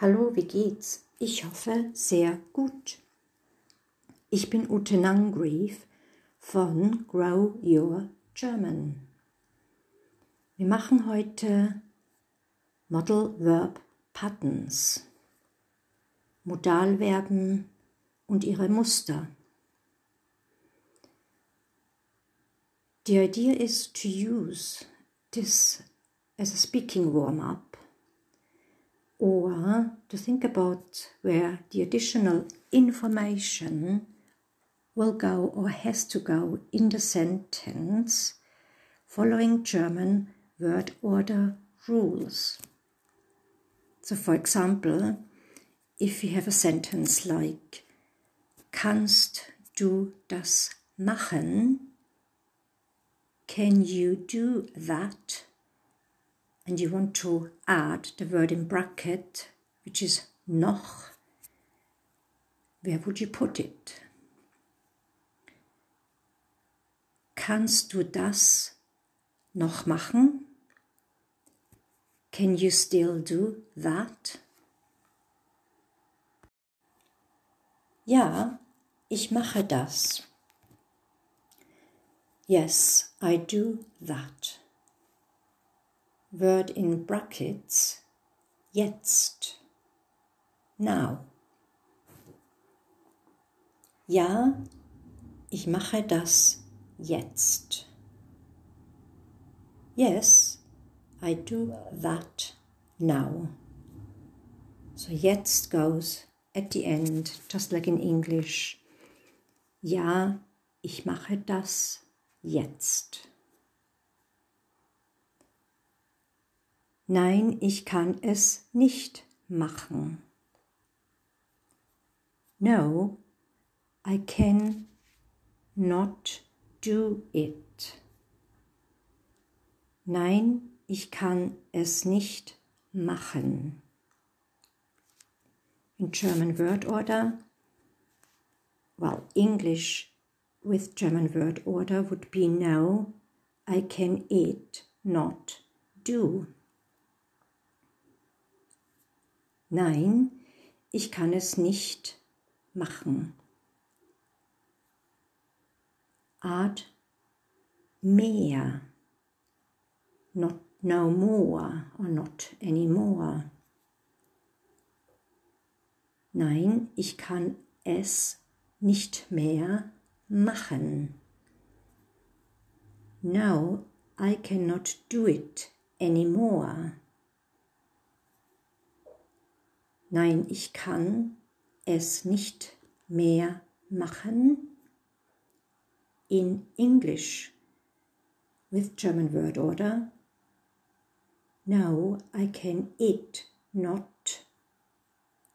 Hallo, wie geht's? Ich hoffe sehr gut. Ich bin Ute Nangrief von Grow Your German. Wir machen heute Model Verb Patterns, Modalverben und ihre Muster. The idea is to use this as a speaking warm up or to think about where the additional information will go or has to go in the sentence following German word order rules. So, for example, if you have a sentence like Kannst du das machen? Can you do that? And you want to add the word in bracket, which is noch, where would you put it? Kannst du das noch machen? Can you still do that? Ja, ich mache das. Yes, I do that. Word in brackets jetzt, now. Ja, ich mache das jetzt. Yes, I do that now. So jetzt goes at the end, just like in English. Ja, ich mache das jetzt. Nein, ich kann es nicht machen. No, I can not do it. Nein, ich kann es nicht machen. In German word order, well, English with German word order would be no, I can it not do. Nein, ich kann es nicht machen. Art mehr. Not no more or not anymore. Nein, ich kann es nicht mehr machen. No, I cannot do it anymore. Nein, ich kann es nicht mehr machen. In English with German word order. No, I can it not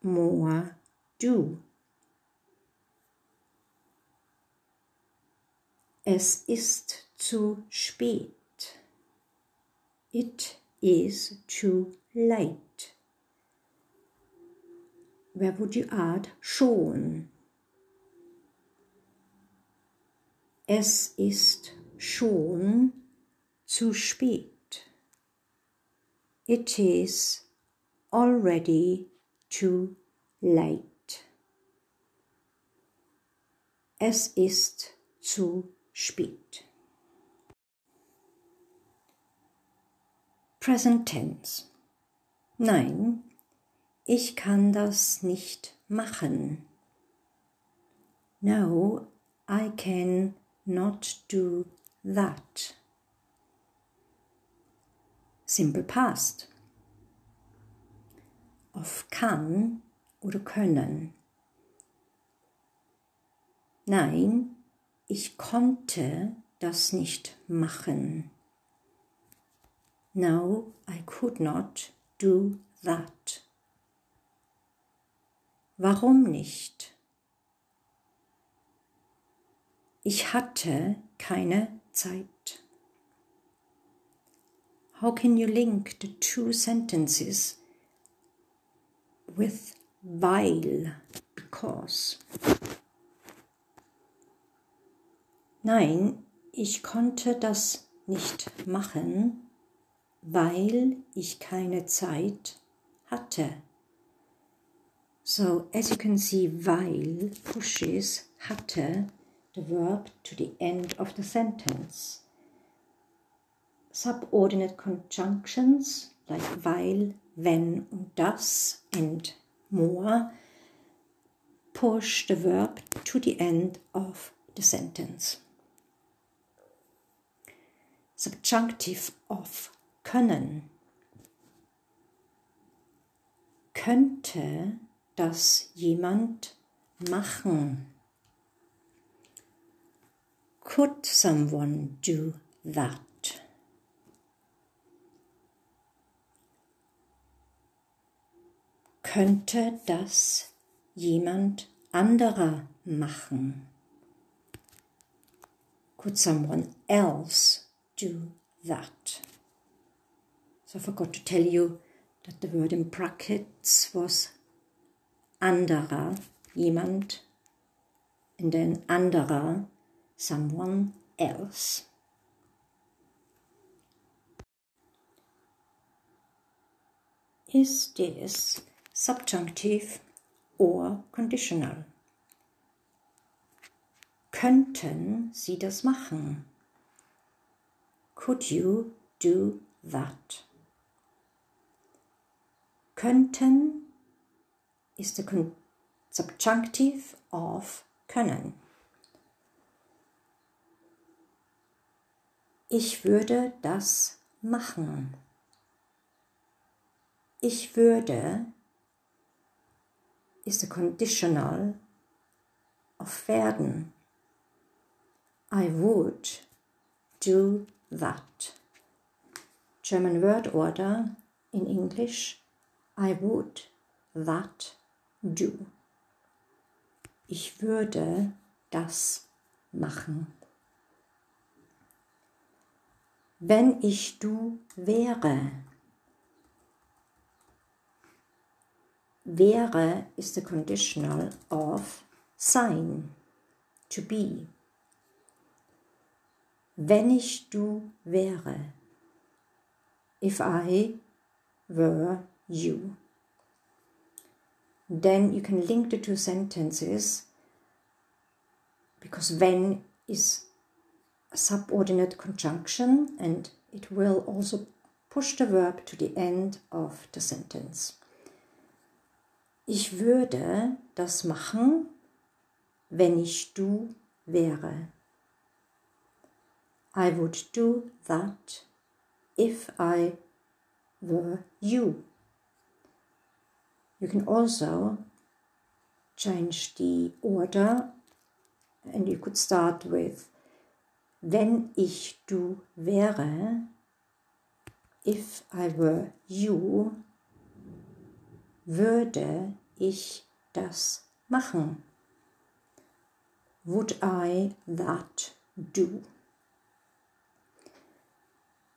more do. Es ist zu spät. It is too late where would you add schon? Es ist schon zu spät. It is already too late. Es ist zu spät. Present tense. Nein, ich kann das nicht machen. No, I can not do that. Simple Past. Auf kann oder können. Nein, ich konnte das nicht machen. No, I could not do that. Warum nicht? Ich hatte keine Zeit. How can you link the two sentences with weil, because? Nein, ich konnte das nicht machen, weil ich keine Zeit hatte. So as you can see, weil pushes hatte the verb to the end of the sentence. Subordinate conjunctions like weil, wenn und das and more push the verb to the end of the sentence. Subjunctive of können. Könnte das jemand machen? Could someone do that? Könnte das jemand anderer machen? Could someone else do that? So I forgot to tell you that the word in brackets was anderer, jemand, and then anderer, someone else. Is this subjunctive or conditional? Könnten Sie das machen? Could you do that? Könnten is the subjunctive of können. Ich würde das machen. Ich würde is the conditional of werden. I would do that. German word order in English I would that do. Ich würde das machen. Wenn ich du wäre. Wäre is the conditional of sein, to be. Wenn ich du wäre. If I were you. Then you can link the two sentences because when is a subordinate conjunction and it will also push the verb to the end of the sentence. Ich würde das machen, wenn ich du wäre. I would do that if I were you. You can also change the order and you could start with wenn ich du wäre, if I were you, würde ich das machen. Would I that do?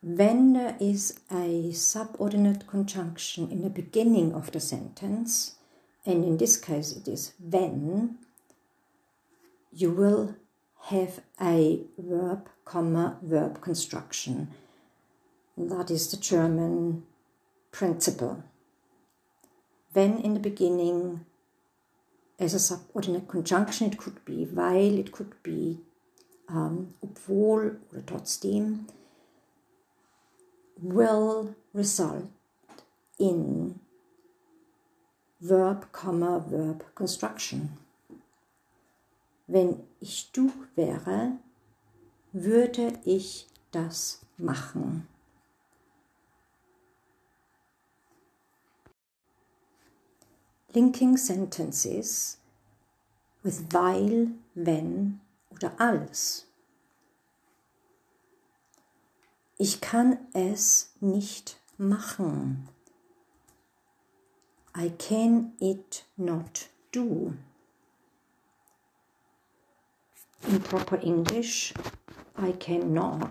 When there is a subordinate conjunction in the beginning of the sentence, and in this case it is when, you will have a verb, comma, verb construction. That is the German principle. When in the beginning, as a subordinate conjunction, it could be weil, it could be um, obwohl oder trotzdem, will result in verb, comma, verb construction. Wenn ich du wäre, würde ich das machen. Linking sentences with weil, wenn oder als. Ich kann es nicht machen. I can it not do. In proper English, I cannot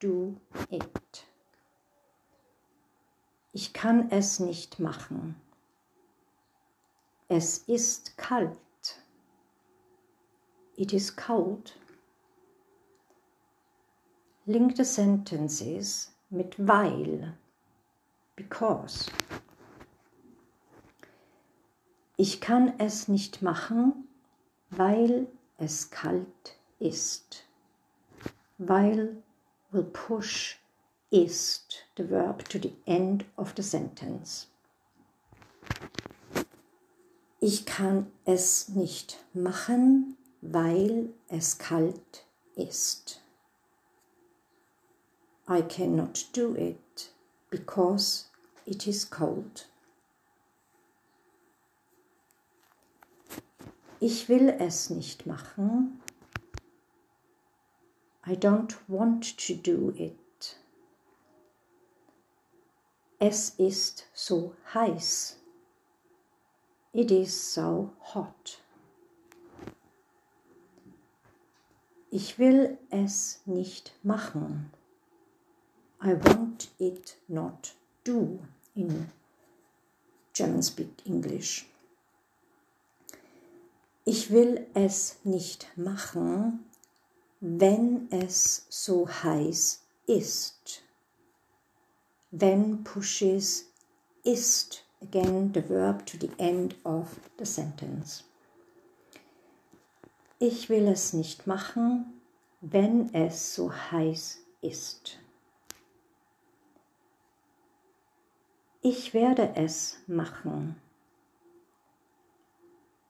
do it. Ich kann es nicht machen. Es ist kalt. It is cold. Link the sentences mit weil, because. Ich kann es nicht machen, weil es kalt ist. Weil will push ist the verb to the end of the sentence. Ich kann es nicht machen, weil es kalt ist. I cannot do it because it is cold. Ich will es nicht machen. I don't want to do it. Es ist so heiß. It is so hot. Ich will es nicht machen. I want it not do in German speak English. Ich will es nicht machen, wenn es so heiß ist. Wenn pushes ist, again the verb to the end of the sentence. Ich will es nicht machen, wenn es so heiß ist. Ich werde es machen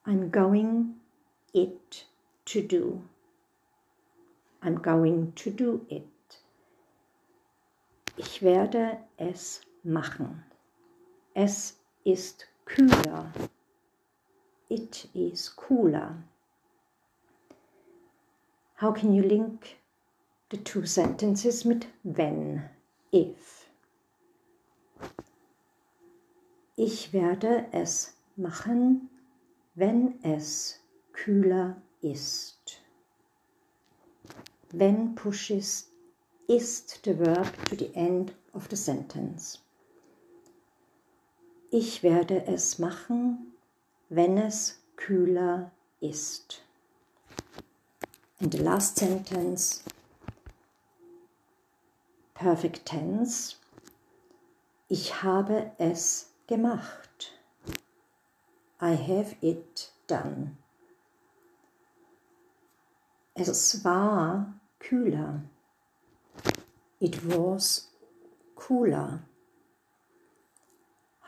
I'm going it to do. I'm going to do it. Ich werde es machen. Es ist kühler. It is cooler. How can you link the two sentences mit wenn, if? Ich werde es machen, wenn es kühler ist. When pushes ist the verb to the end of the sentence. Ich werde es machen, wenn es kühler ist. And the last sentence, perfect tense. Ich habe es gemacht. I have it done. Es war kühler. It was cooler.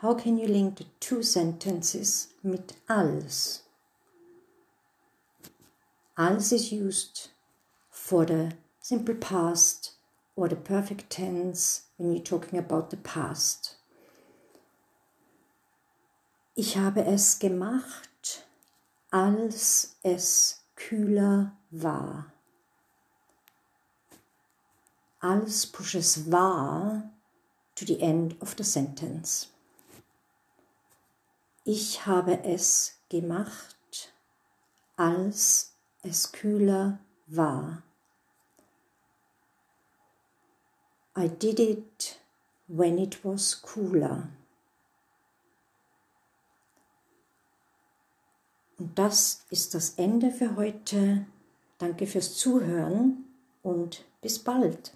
How can you link the two sentences mit als? Als is used for the simple past or the perfect tense when you're talking about the past. Ich habe es gemacht, als es kühler war. Als pushes war to the end of the sentence. Ich habe es gemacht, als es kühler war. I did it when it was cooler. Und das ist das Ende für heute. Danke fürs Zuhören und bis bald.